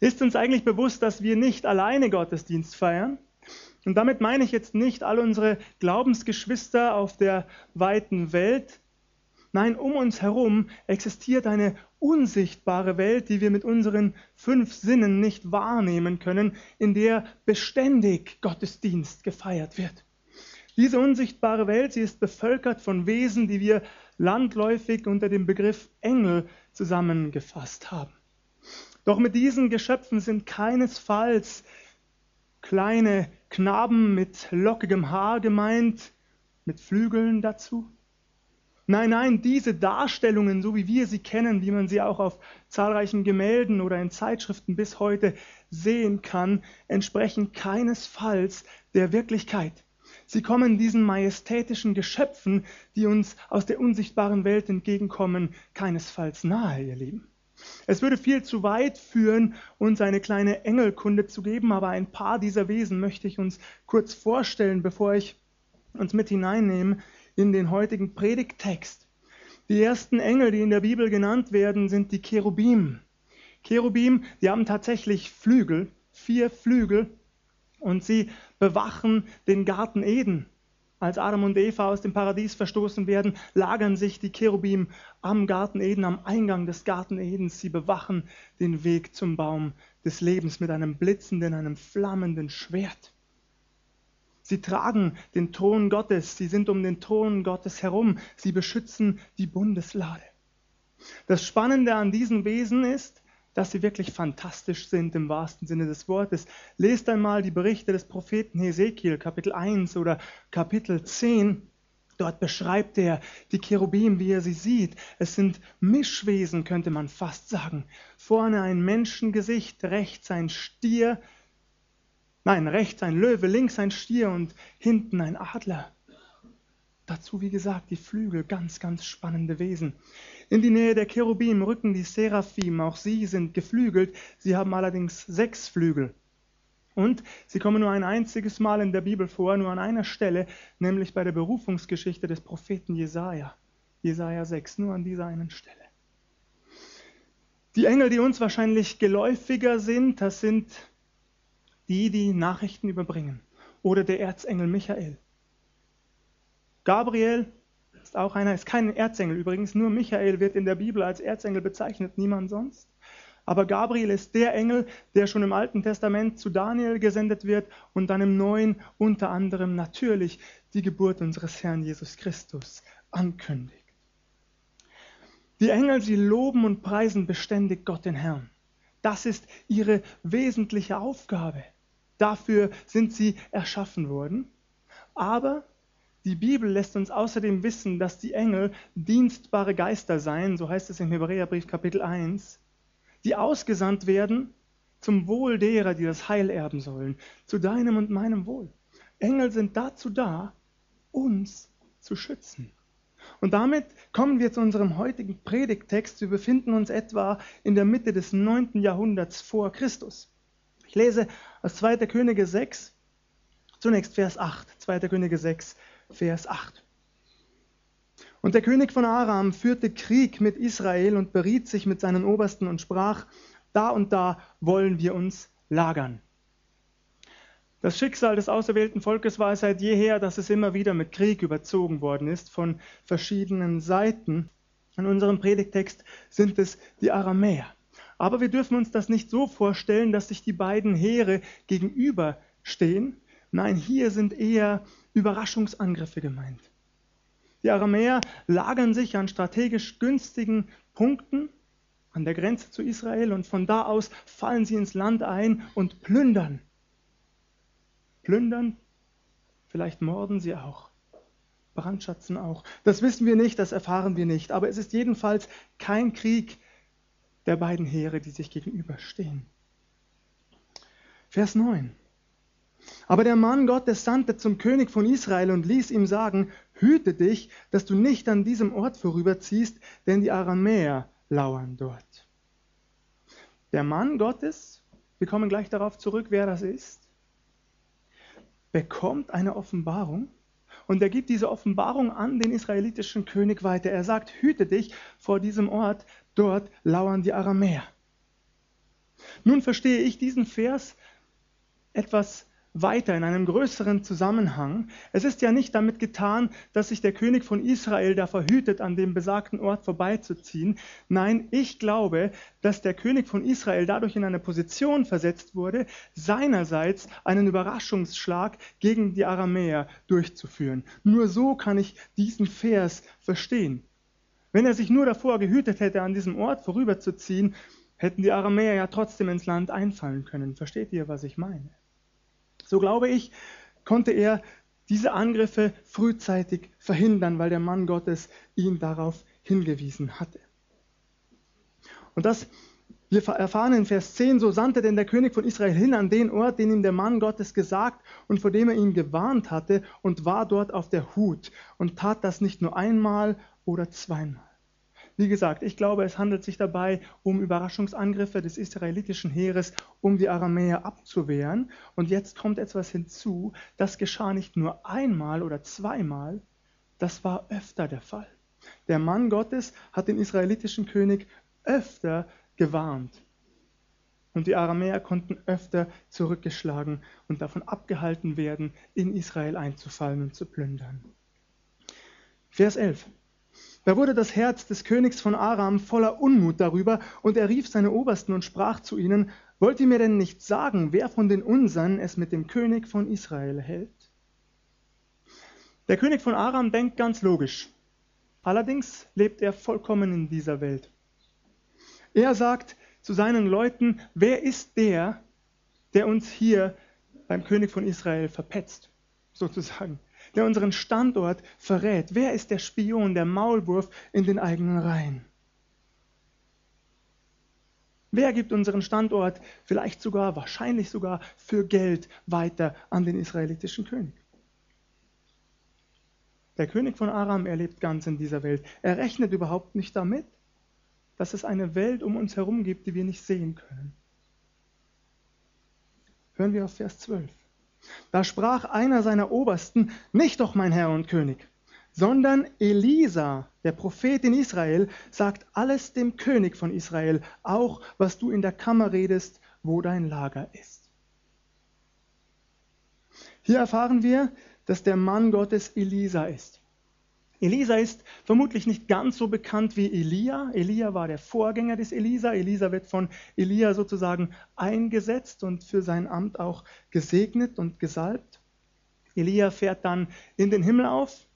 Ist uns eigentlich bewusst, dass wir nicht alleine Gottesdienst feiern? Und damit meine ich jetzt nicht all unsere Glaubensgeschwister auf der weiten Welt. Nein, um uns herum existiert eine unsichtbare Welt, die wir mit unseren fünf Sinnen nicht wahrnehmen können, in der beständig Gottesdienst gefeiert wird. Diese unsichtbare Welt, sie ist bevölkert von Wesen, die wir landläufig unter dem Begriff Engel zusammengefasst haben. Doch mit diesen Geschöpfen sind keinesfalls kleine Knaben mit lockigem Haar gemeint, mit Flügeln dazu, Nein, nein, diese Darstellungen, so wie wir sie kennen, wie man sie auch auf zahlreichen Gemälden oder in Zeitschriften bis heute sehen kann, entsprechen keinesfalls der Wirklichkeit. Sie kommen diesen majestätischen Geschöpfen, die uns aus der unsichtbaren Welt entgegenkommen, keinesfalls nahe, ihr Lieben. Es würde viel zu weit führen, uns eine kleine Engelkunde zu geben, aber ein paar dieser Wesen möchte ich uns kurz vorstellen, bevor ich uns mit hineinnehme in den heutigen Predigttext. Die ersten Engel, die in der Bibel genannt werden, sind die Cherubim. Cherubim, die haben tatsächlich Flügel, vier Flügel, und sie bewachen den Garten Eden. Als Adam und Eva aus dem Paradies verstoßen werden, lagern sich die Cherubim am Garten Eden, am Eingang des Garten Edens. Sie bewachen den Weg zum Baum des Lebens mit einem blitzenden, einem flammenden Schwert. Sie tragen den Thron Gottes, sie sind um den Thron Gottes herum, sie beschützen die Bundeslade. Das Spannende an diesen Wesen ist, dass sie wirklich fantastisch sind im wahrsten Sinne des Wortes. Lest einmal die Berichte des Propheten Hesekiel, Kapitel 1 oder Kapitel 10. Dort beschreibt er die Cherubim, wie er sie sieht. Es sind Mischwesen, könnte man fast sagen. Vorne ein Menschengesicht, rechts ein Stier, Nein, rechts ein Löwe, links ein Stier und hinten ein Adler. Dazu, wie gesagt, die Flügel, ganz, ganz spannende Wesen. In die Nähe der Cherubim rücken die Seraphim, auch sie sind geflügelt, sie haben allerdings sechs Flügel. Und sie kommen nur ein einziges Mal in der Bibel vor, nur an einer Stelle, nämlich bei der Berufungsgeschichte des Propheten Jesaja. Jesaja 6, nur an dieser einen Stelle. Die Engel, die uns wahrscheinlich geläufiger sind, das sind die die Nachrichten überbringen. Oder der Erzengel Michael. Gabriel ist auch einer, ist kein Erzengel übrigens, nur Michael wird in der Bibel als Erzengel bezeichnet, niemand sonst. Aber Gabriel ist der Engel, der schon im Alten Testament zu Daniel gesendet wird und dann im Neuen unter anderem natürlich die Geburt unseres Herrn Jesus Christus ankündigt. Die Engel, sie loben und preisen beständig Gott den Herrn. Das ist ihre wesentliche Aufgabe. Dafür sind sie erschaffen worden. Aber die Bibel lässt uns außerdem wissen, dass die Engel dienstbare Geister seien, so heißt es im Hebräerbrief Kapitel 1, die ausgesandt werden zum Wohl derer, die das Heil erben sollen, zu deinem und meinem Wohl. Engel sind dazu da, uns zu schützen. Und damit kommen wir zu unserem heutigen Predigttext. Wir befinden uns etwa in der Mitte des 9. Jahrhunderts vor Christus. Ich lese aus 2. Könige 6, zunächst Vers 8. 2. Könige 6, Vers 8. Und der König von Aram führte Krieg mit Israel und beriet sich mit seinen Obersten und sprach, da und da wollen wir uns lagern. Das Schicksal des auserwählten Volkes war seit jeher, dass es immer wieder mit Krieg überzogen worden ist von verschiedenen Seiten. In unserem Predigtext sind es die Aramäer. Aber wir dürfen uns das nicht so vorstellen, dass sich die beiden Heere gegenüberstehen. Nein, hier sind eher Überraschungsangriffe gemeint. Die Aramäer lagern sich an strategisch günstigen Punkten an der Grenze zu Israel und von da aus fallen sie ins Land ein und plündern. Plündern, vielleicht morden sie auch, brandschatzen auch. Das wissen wir nicht, das erfahren wir nicht, aber es ist jedenfalls kein Krieg, der beiden Heere, die sich gegenüberstehen. Vers 9. Aber der Mann Gottes sandte zum König von Israel und ließ ihm sagen, hüte dich, dass du nicht an diesem Ort vorüberziehst, denn die Aramäer lauern dort. Der Mann Gottes, wir kommen gleich darauf zurück, wer das ist, bekommt eine Offenbarung und er gibt diese Offenbarung an den israelitischen König weiter. Er sagt, hüte dich vor diesem Ort, dort lauern die Aramäer. Nun verstehe ich diesen Vers etwas weiter in einem größeren Zusammenhang. Es ist ja nicht damit getan, dass sich der König von Israel da verhütet, an dem besagten Ort vorbeizuziehen. Nein, ich glaube, dass der König von Israel dadurch in eine Position versetzt wurde, seinerseits einen Überraschungsschlag gegen die Aramäer durchzuführen. Nur so kann ich diesen Vers verstehen. Wenn er sich nur davor gehütet hätte, an diesem Ort vorüberzuziehen, hätten die Aramäer ja trotzdem ins Land einfallen können. Versteht ihr, was ich meine? So glaube ich, konnte er diese Angriffe frühzeitig verhindern, weil der Mann Gottes ihn darauf hingewiesen hatte. Und das, wir erfahren in Vers 10, so sandte denn der König von Israel hin an den Ort, den ihm der Mann Gottes gesagt und vor dem er ihn gewarnt hatte und war dort auf der Hut und tat das nicht nur einmal oder zweimal. Wie gesagt, ich glaube, es handelt sich dabei um Überraschungsangriffe des israelitischen Heeres, um die Aramäer abzuwehren. Und jetzt kommt etwas hinzu, das geschah nicht nur einmal oder zweimal, das war öfter der Fall. Der Mann Gottes hat den israelitischen König öfter gewarnt. Und die Aramäer konnten öfter zurückgeschlagen und davon abgehalten werden, in Israel einzufallen und zu plündern. Vers 11. Da wurde das Herz des Königs von Aram voller Unmut darüber, und er rief seine Obersten und sprach zu ihnen, Wollt ihr mir denn nicht sagen, wer von den Unsern es mit dem König von Israel hält? Der König von Aram denkt ganz logisch. Allerdings lebt er vollkommen in dieser Welt. Er sagt zu seinen Leuten, wer ist der, der uns hier beim König von Israel verpetzt, sozusagen der unseren Standort verrät? Wer ist der Spion, der Maulwurf in den eigenen Reihen? Wer gibt unseren Standort vielleicht sogar, wahrscheinlich sogar für Geld weiter an den israelitischen König? Der König von Aram erlebt ganz in dieser Welt. Er rechnet überhaupt nicht damit, dass es eine Welt um uns herum gibt, die wir nicht sehen können. Hören wir auf Vers 12. Da sprach einer seiner Obersten, nicht doch mein Herr und König, sondern Elisa, der Prophet in Israel, sagt alles dem König von Israel, auch was du in der Kammer redest, wo dein Lager ist. Hier erfahren wir, dass der Mann Gottes Elisa ist. Elisa ist vermutlich nicht ganz so bekannt wie Elia. Elia war der Vorgänger des Elisa. Elisa wird von Elia sozusagen eingesetzt und für sein Amt auch gesegnet und gesalbt. Elia fährt dann in den Himmel auf.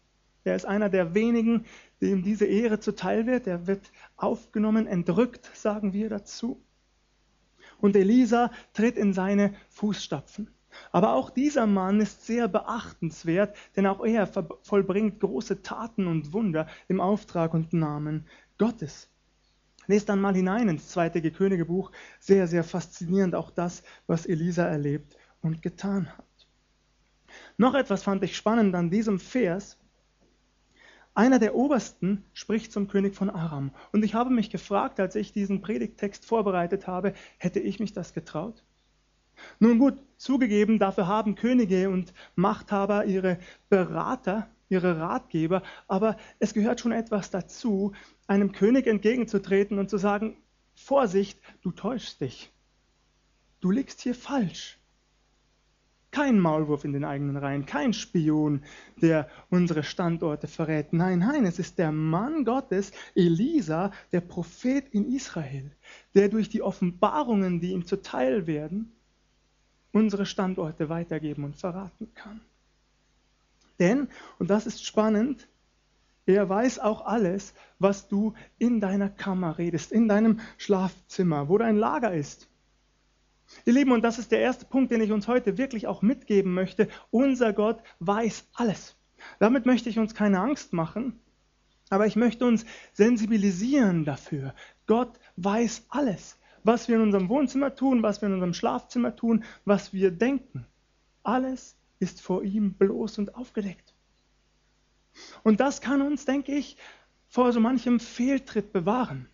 Er ist einer der wenigen, dem diese Ehre zuteil wird. Er wird aufgenommen, entrückt, sagen wir dazu. Und Elisa tritt in seine Fußstapfen. Aber auch dieser Mann ist sehr beachtenswert, denn auch er vollbringt große Taten und Wunder im Auftrag und Namen Gottes. Lest dann mal hinein ins zweite Königebuch. Sehr, sehr faszinierend auch das, was Elisa erlebt und getan hat. Noch etwas fand ich spannend an diesem Vers. Einer der Obersten spricht zum König von Aram. Und ich habe mich gefragt, als ich diesen Predigttext vorbereitet habe, hätte ich mich das getraut? Nun gut, zugegeben, dafür haben Könige und Machthaber ihre Berater, ihre Ratgeber, aber es gehört schon etwas dazu, einem König entgegenzutreten und zu sagen, Vorsicht, du täuschst dich. Du liegst hier falsch. Kein Maulwurf in den eigenen Reihen, kein Spion, der unsere Standorte verrät. Nein, nein, es ist der Mann Gottes, Elisa, der Prophet in Israel, der durch die Offenbarungen, die ihm zuteil werden, unsere Standorte weitergeben und verraten kann. Denn, und das ist spannend, er weiß auch alles, was du in deiner Kammer redest, in deinem Schlafzimmer, wo dein Lager ist. Ihr Lieben, und das ist der erste Punkt, den ich uns heute wirklich auch mitgeben möchte. Unser Gott weiß alles. Damit möchte ich uns keine Angst machen, aber ich möchte uns sensibilisieren dafür. Gott weiß alles was wir in unserem Wohnzimmer tun, was wir in unserem Schlafzimmer tun, was wir denken. Alles ist vor ihm bloß und aufgedeckt. Und das kann uns, denke ich, vor so manchem Fehltritt bewahren.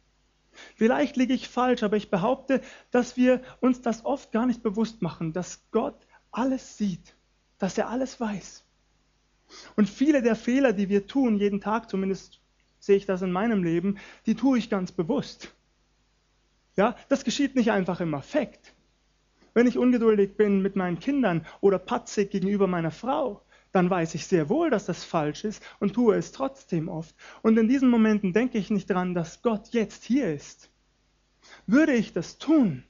Vielleicht liege ich falsch, aber ich behaupte, dass wir uns das oft gar nicht bewusst machen, dass Gott alles sieht, dass er alles weiß. Und viele der Fehler, die wir tun, jeden Tag zumindest sehe ich das in meinem Leben, die tue ich ganz bewusst. Ja, das geschieht nicht einfach im Affekt. Wenn ich ungeduldig bin mit meinen Kindern oder patzig gegenüber meiner Frau, dann weiß ich sehr wohl, dass das falsch ist und tue es trotzdem oft. Und in diesen Momenten denke ich nicht daran, dass Gott jetzt hier ist. Würde ich das tun,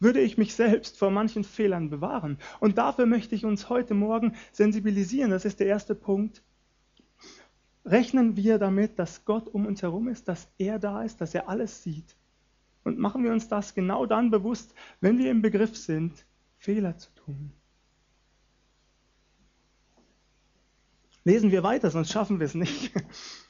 würde ich mich selbst vor manchen Fehlern bewahren. Und dafür möchte ich uns heute Morgen sensibilisieren. Das ist der erste Punkt. Rechnen wir damit, dass Gott um uns herum ist, dass er da ist, dass er alles sieht. Und machen wir uns das genau dann bewusst, wenn wir im Begriff sind, Fehler zu tun. Lesen wir weiter, sonst schaffen wir es nicht.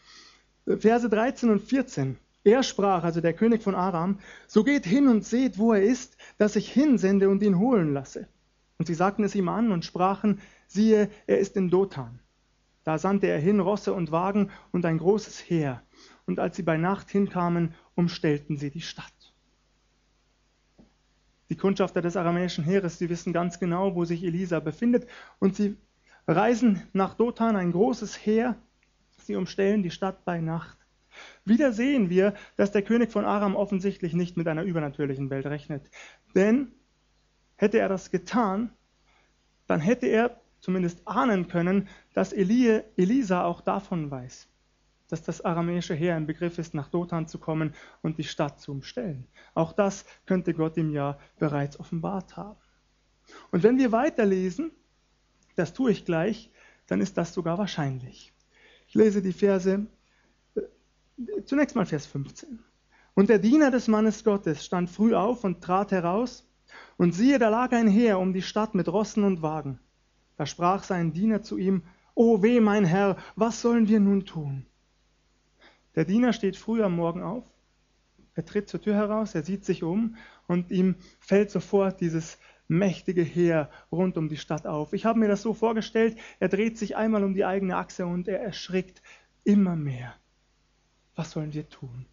Verse 13 und 14. Er sprach, also der König von Aram, so geht hin und seht, wo er ist, dass ich hinsende und ihn holen lasse. Und sie sagten es ihm an und sprachen, siehe, er ist in Dothan. Da sandte er hin Rosse und Wagen und ein großes Heer. Und als sie bei Nacht hinkamen, umstellten sie die Stadt. Die Kundschafter des aramäischen Heeres, die wissen ganz genau, wo sich Elisa befindet. Und sie reisen nach Dothan, ein großes Heer. Sie umstellen die Stadt bei Nacht. Wieder sehen wir, dass der König von Aram offensichtlich nicht mit einer übernatürlichen Welt rechnet. Denn hätte er das getan, dann hätte er zumindest ahnen können, dass Elie, Elisa auch davon weiß, dass das aramäische Heer im Begriff ist, nach Dothan zu kommen und die Stadt zu umstellen. Auch das könnte Gott ihm ja bereits offenbart haben. Und wenn wir weiterlesen, das tue ich gleich, dann ist das sogar wahrscheinlich. Ich lese die Verse, äh, zunächst mal Vers 15. Und der Diener des Mannes Gottes stand früh auf und trat heraus, und siehe, da lag ein Heer um die Stadt mit Rossen und Wagen. Da sprach sein Diener zu ihm, O weh, mein Herr, was sollen wir nun tun? Der Diener steht früh am Morgen auf, er tritt zur Tür heraus, er sieht sich um und ihm fällt sofort dieses mächtige Heer rund um die Stadt auf. Ich habe mir das so vorgestellt, er dreht sich einmal um die eigene Achse und er erschrickt immer mehr. Was sollen wir tun?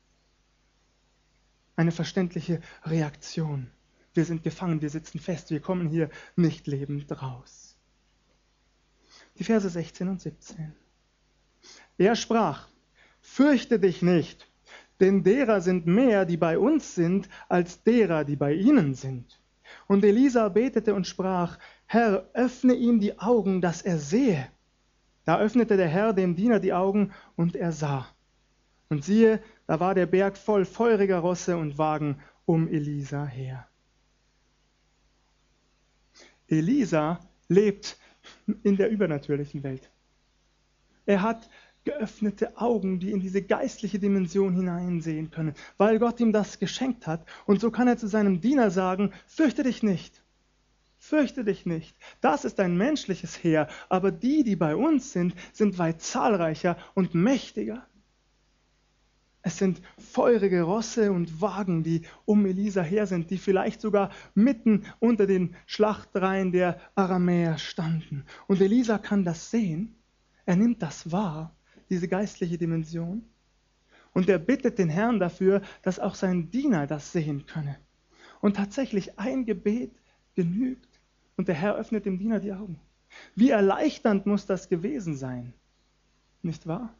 Eine verständliche Reaktion. Wir sind gefangen, wir sitzen fest, wir kommen hier nicht lebend raus. Die Verse 16 und 17. Er sprach, fürchte dich nicht, denn derer sind mehr, die bei uns sind, als derer, die bei ihnen sind. Und Elisa betete und sprach, Herr, öffne ihm die Augen, dass er sehe. Da öffnete der Herr dem Diener die Augen, und er sah. Und siehe, da war der Berg voll feuriger Rosse und Wagen um Elisa her. Elisa lebt in der übernatürlichen Welt. Er hat geöffnete Augen, die in diese geistliche Dimension hineinsehen können, weil Gott ihm das geschenkt hat. Und so kann er zu seinem Diener sagen, fürchte dich nicht. Fürchte dich nicht. Das ist ein menschliches Heer, aber die, die bei uns sind, sind weit zahlreicher und mächtiger. Es sind feurige Rosse und Wagen, die um Elisa her sind, die vielleicht sogar mitten unter den Schlachtreihen der Aramäer standen. Und Elisa kann das sehen. Er nimmt das wahr diese geistliche Dimension. Und er bittet den Herrn dafür, dass auch sein Diener das sehen könne. Und tatsächlich ein Gebet genügt. Und der Herr öffnet dem Diener die Augen. Wie erleichternd muss das gewesen sein, nicht wahr?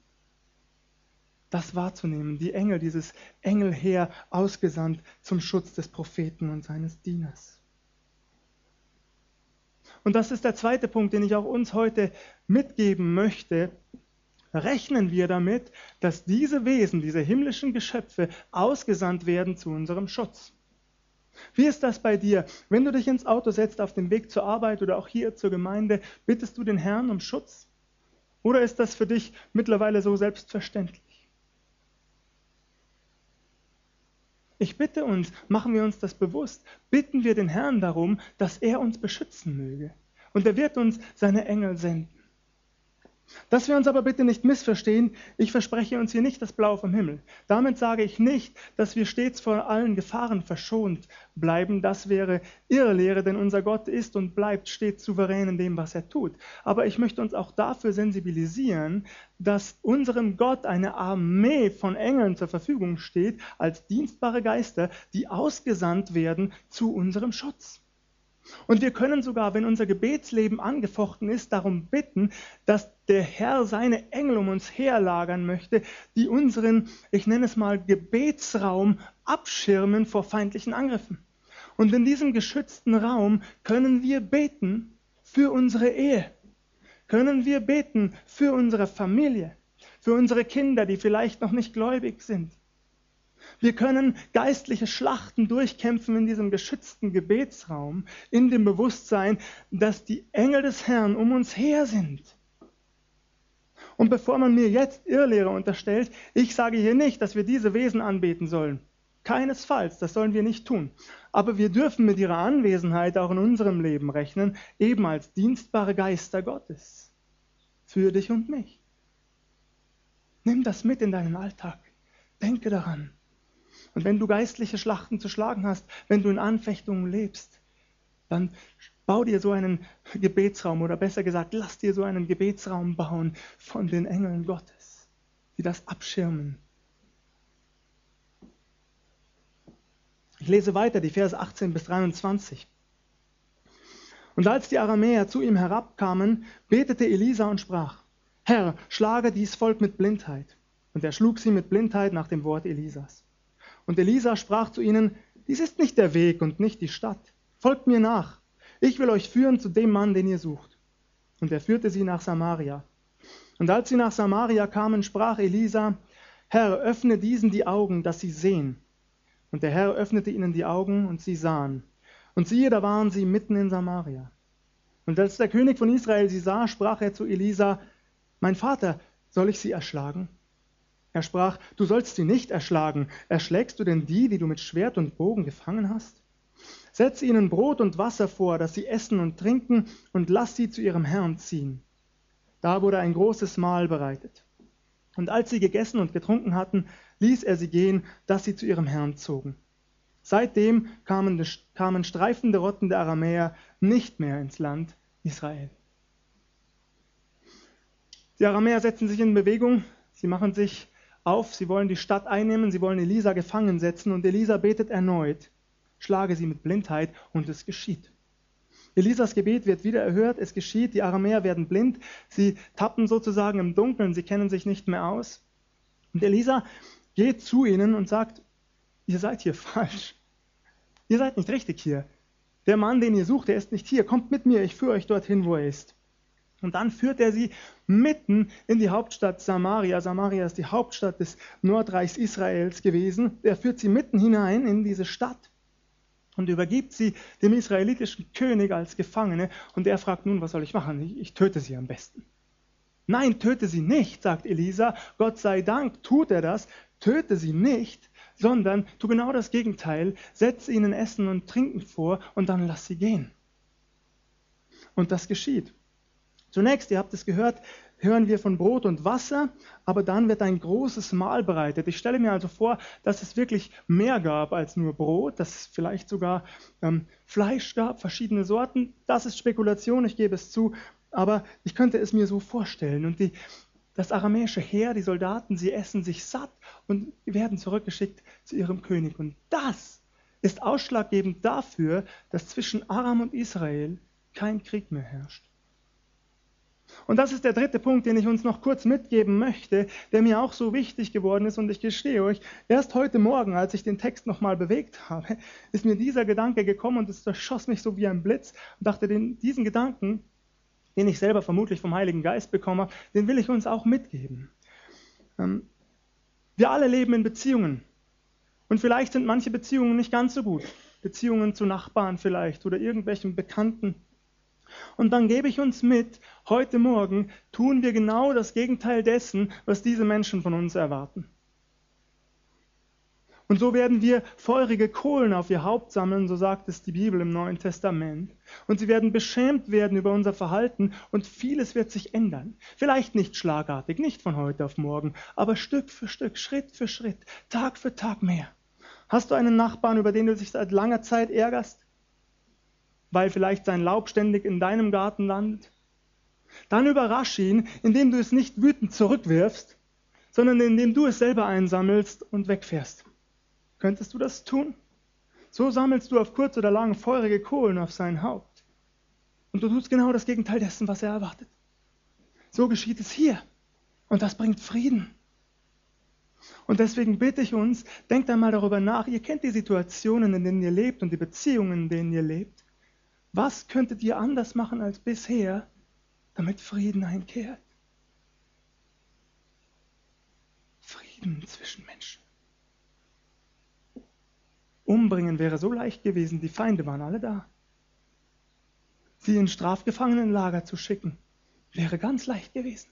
Das wahrzunehmen, die Engel, dieses Engelheer ausgesandt zum Schutz des Propheten und seines Dieners. Und das ist der zweite Punkt, den ich auch uns heute mitgeben möchte, rechnen wir damit, dass diese Wesen, diese himmlischen Geschöpfe ausgesandt werden zu unserem Schutz. Wie ist das bei dir? Wenn du dich ins Auto setzt auf dem Weg zur Arbeit oder auch hier zur Gemeinde, bittest du den Herrn um Schutz? Oder ist das für dich mittlerweile so selbstverständlich? Ich bitte uns, machen wir uns das bewusst, bitten wir den Herrn darum, dass er uns beschützen möge. Und er wird uns seine Engel senden. Dass wir uns aber bitte nicht missverstehen, ich verspreche uns hier nicht das Blau vom Himmel. Damit sage ich nicht, dass wir stets vor allen Gefahren verschont bleiben. Das wäre Irrlehre, denn unser Gott ist und bleibt stets souverän in dem, was er tut. Aber ich möchte uns auch dafür sensibilisieren, dass unserem Gott eine Armee von Engeln zur Verfügung steht, als dienstbare Geister, die ausgesandt werden zu unserem Schutz. Und wir können sogar, wenn unser Gebetsleben angefochten ist, darum bitten, dass der Herr seine Engel um uns herlagern möchte, die unseren, ich nenne es mal, Gebetsraum abschirmen vor feindlichen Angriffen. Und in diesem geschützten Raum können wir beten für unsere Ehe, können wir beten für unsere Familie, für unsere Kinder, die vielleicht noch nicht gläubig sind, wir können geistliche Schlachten durchkämpfen in diesem geschützten Gebetsraum, in dem Bewusstsein, dass die Engel des Herrn um uns her sind. Und bevor man mir jetzt Irrlehre unterstellt, ich sage hier nicht, dass wir diese Wesen anbeten sollen. Keinesfalls, das sollen wir nicht tun. Aber wir dürfen mit ihrer Anwesenheit auch in unserem Leben rechnen, eben als dienstbare Geister Gottes. Für dich und mich. Nimm das mit in deinen Alltag. Denke daran. Und wenn du geistliche Schlachten zu schlagen hast, wenn du in Anfechtungen lebst, dann bau dir so einen Gebetsraum oder besser gesagt, lass dir so einen Gebetsraum bauen von den Engeln Gottes, die das abschirmen. Ich lese weiter die Verse 18 bis 23. Und als die Aramäer zu ihm herabkamen, betete Elisa und sprach, Herr, schlage dies Volk mit Blindheit. Und er schlug sie mit Blindheit nach dem Wort Elisas. Und Elisa sprach zu ihnen, dies ist nicht der Weg und nicht die Stadt. Folgt mir nach. Ich will euch führen zu dem Mann, den ihr sucht. Und er führte sie nach Samaria. Und als sie nach Samaria kamen, sprach Elisa, Herr, öffne diesen die Augen, dass sie sehen. Und der Herr öffnete ihnen die Augen, und sie sahen. Und siehe, da waren sie mitten in Samaria. Und als der König von Israel sie sah, sprach er zu Elisa, Mein Vater, soll ich sie erschlagen? Er sprach, du sollst sie nicht erschlagen. Erschlägst du denn die, die du mit Schwert und Bogen gefangen hast? Setz ihnen Brot und Wasser vor, dass sie essen und trinken, und lass sie zu ihrem Herrn ziehen. Da wurde ein großes Mahl bereitet. Und als sie gegessen und getrunken hatten, ließ er sie gehen, dass sie zu ihrem Herrn zogen. Seitdem kamen, kamen streifende Rotten der Aramäer nicht mehr ins Land Israel. Die Aramäer setzen sich in Bewegung, sie machen sich auf, sie wollen die Stadt einnehmen, sie wollen Elisa gefangen setzen und Elisa betet erneut, schlage sie mit Blindheit und es geschieht. Elisas Gebet wird wieder erhört, es geschieht, die Aramäer werden blind, sie tappen sozusagen im Dunkeln, sie kennen sich nicht mehr aus. Und Elisa geht zu ihnen und sagt, ihr seid hier falsch. Ihr seid nicht richtig hier. Der Mann, den ihr sucht, der ist nicht hier. Kommt mit mir, ich führe euch dorthin, wo er ist. Und dann führt er sie mitten in die Hauptstadt Samaria. Samaria ist die Hauptstadt des Nordreichs Israels gewesen. Er führt sie mitten hinein in diese Stadt und übergibt sie dem israelitischen König als Gefangene. Und er fragt nun, was soll ich machen? Ich, ich töte sie am besten. Nein, töte sie nicht, sagt Elisa. Gott sei Dank tut er das. Töte sie nicht, sondern tu genau das Gegenteil. Setz ihnen Essen und Trinken vor und dann lass sie gehen. Und das geschieht. Zunächst, ihr habt es gehört, hören wir von Brot und Wasser, aber dann wird ein großes Mahl bereitet. Ich stelle mir also vor, dass es wirklich mehr gab als nur Brot, dass es vielleicht sogar ähm, Fleisch gab, verschiedene Sorten. Das ist Spekulation, ich gebe es zu, aber ich könnte es mir so vorstellen. Und die, das aramäische Heer, die Soldaten, sie essen sich satt und werden zurückgeschickt zu ihrem König. Und das ist ausschlaggebend dafür, dass zwischen Aram und Israel kein Krieg mehr herrscht. Und das ist der dritte Punkt, den ich uns noch kurz mitgeben möchte, der mir auch so wichtig geworden ist. Und ich gestehe euch, erst heute Morgen, als ich den Text nochmal bewegt habe, ist mir dieser Gedanke gekommen und es erschoss mich so wie ein Blitz und dachte, den, diesen Gedanken, den ich selber vermutlich vom Heiligen Geist bekomme, den will ich uns auch mitgeben. Ähm, wir alle leben in Beziehungen. Und vielleicht sind manche Beziehungen nicht ganz so gut. Beziehungen zu Nachbarn vielleicht oder irgendwelchen Bekannten. Und dann gebe ich uns mit, heute Morgen tun wir genau das Gegenteil dessen, was diese Menschen von uns erwarten. Und so werden wir feurige Kohlen auf ihr Haupt sammeln, so sagt es die Bibel im Neuen Testament. Und sie werden beschämt werden über unser Verhalten und vieles wird sich ändern. Vielleicht nicht schlagartig, nicht von heute auf morgen, aber Stück für Stück, Schritt für Schritt, Tag für Tag mehr. Hast du einen Nachbarn, über den du dich seit langer Zeit ärgerst? Weil vielleicht sein Laub ständig in deinem Garten landet. Dann überrasch ihn, indem du es nicht wütend zurückwirfst, sondern indem du es selber einsammelst und wegfährst. Könntest du das tun? so sammelst du auf kurz oder lang feurige Kohlen auf sein Haupt. Und du tust genau das Gegenteil dessen, was er erwartet. So geschieht es hier. Und das bringt Frieden. Und deswegen bitte ich uns, denkt einmal darüber nach, ihr kennt die Situationen, in denen ihr lebt und die Beziehungen, in denen ihr lebt. Was könntet ihr anders machen als bisher, damit Frieden einkehrt? Frieden zwischen Menschen. Umbringen wäre so leicht gewesen, die Feinde waren alle da. Sie in Strafgefangenenlager zu schicken, wäre ganz leicht gewesen.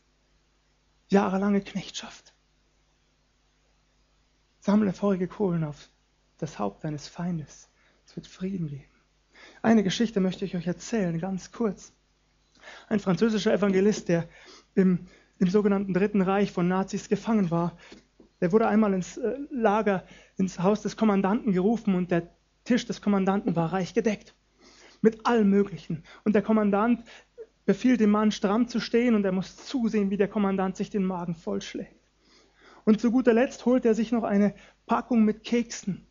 Jahrelange Knechtschaft. Sammle feurige Kohlen auf das Haupt deines Feindes. Es wird Frieden geben. Eine Geschichte möchte ich euch erzählen, ganz kurz. Ein französischer Evangelist, der im, im sogenannten Dritten Reich von Nazis gefangen war, der wurde einmal ins äh, Lager, ins Haus des Kommandanten gerufen und der Tisch des Kommandanten war reich gedeckt. Mit allem Möglichen. Und der Kommandant befiehlt dem Mann stramm zu stehen und er muss zusehen, wie der Kommandant sich den Magen vollschlägt. Und zu guter Letzt holt er sich noch eine Packung mit Keksen.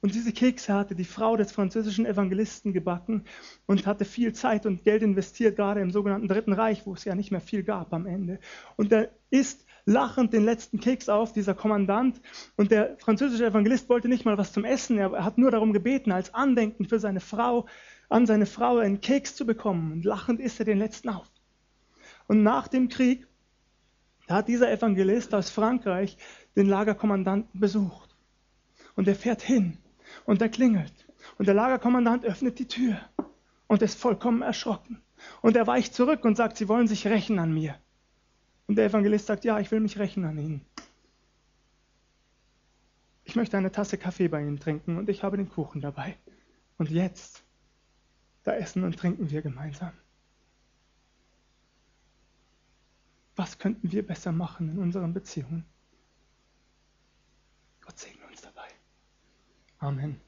Und diese Kekse hatte die Frau des französischen Evangelisten gebacken und hatte viel Zeit und Geld investiert, gerade im sogenannten Dritten Reich, wo es ja nicht mehr viel gab am Ende. Und er isst lachend den letzten Keks auf, dieser Kommandant. Und der französische Evangelist wollte nicht mal was zum Essen. Er hat nur darum gebeten, als Andenken für seine Frau, an seine Frau einen Keks zu bekommen. Und lachend isst er den letzten auf. Und nach dem Krieg hat dieser Evangelist aus Frankreich den Lagerkommandanten besucht. Und er fährt hin und er klingelt. Und der Lagerkommandant öffnet die Tür und ist vollkommen erschrocken. Und er weicht zurück und sagt, Sie wollen sich rächen an mir. Und der Evangelist sagt, ja, ich will mich rächen an Ihnen. Ich möchte eine Tasse Kaffee bei Ihnen trinken und ich habe den Kuchen dabei. Und jetzt, da essen und trinken wir gemeinsam. Was könnten wir besser machen in unseren Beziehungen? Amen.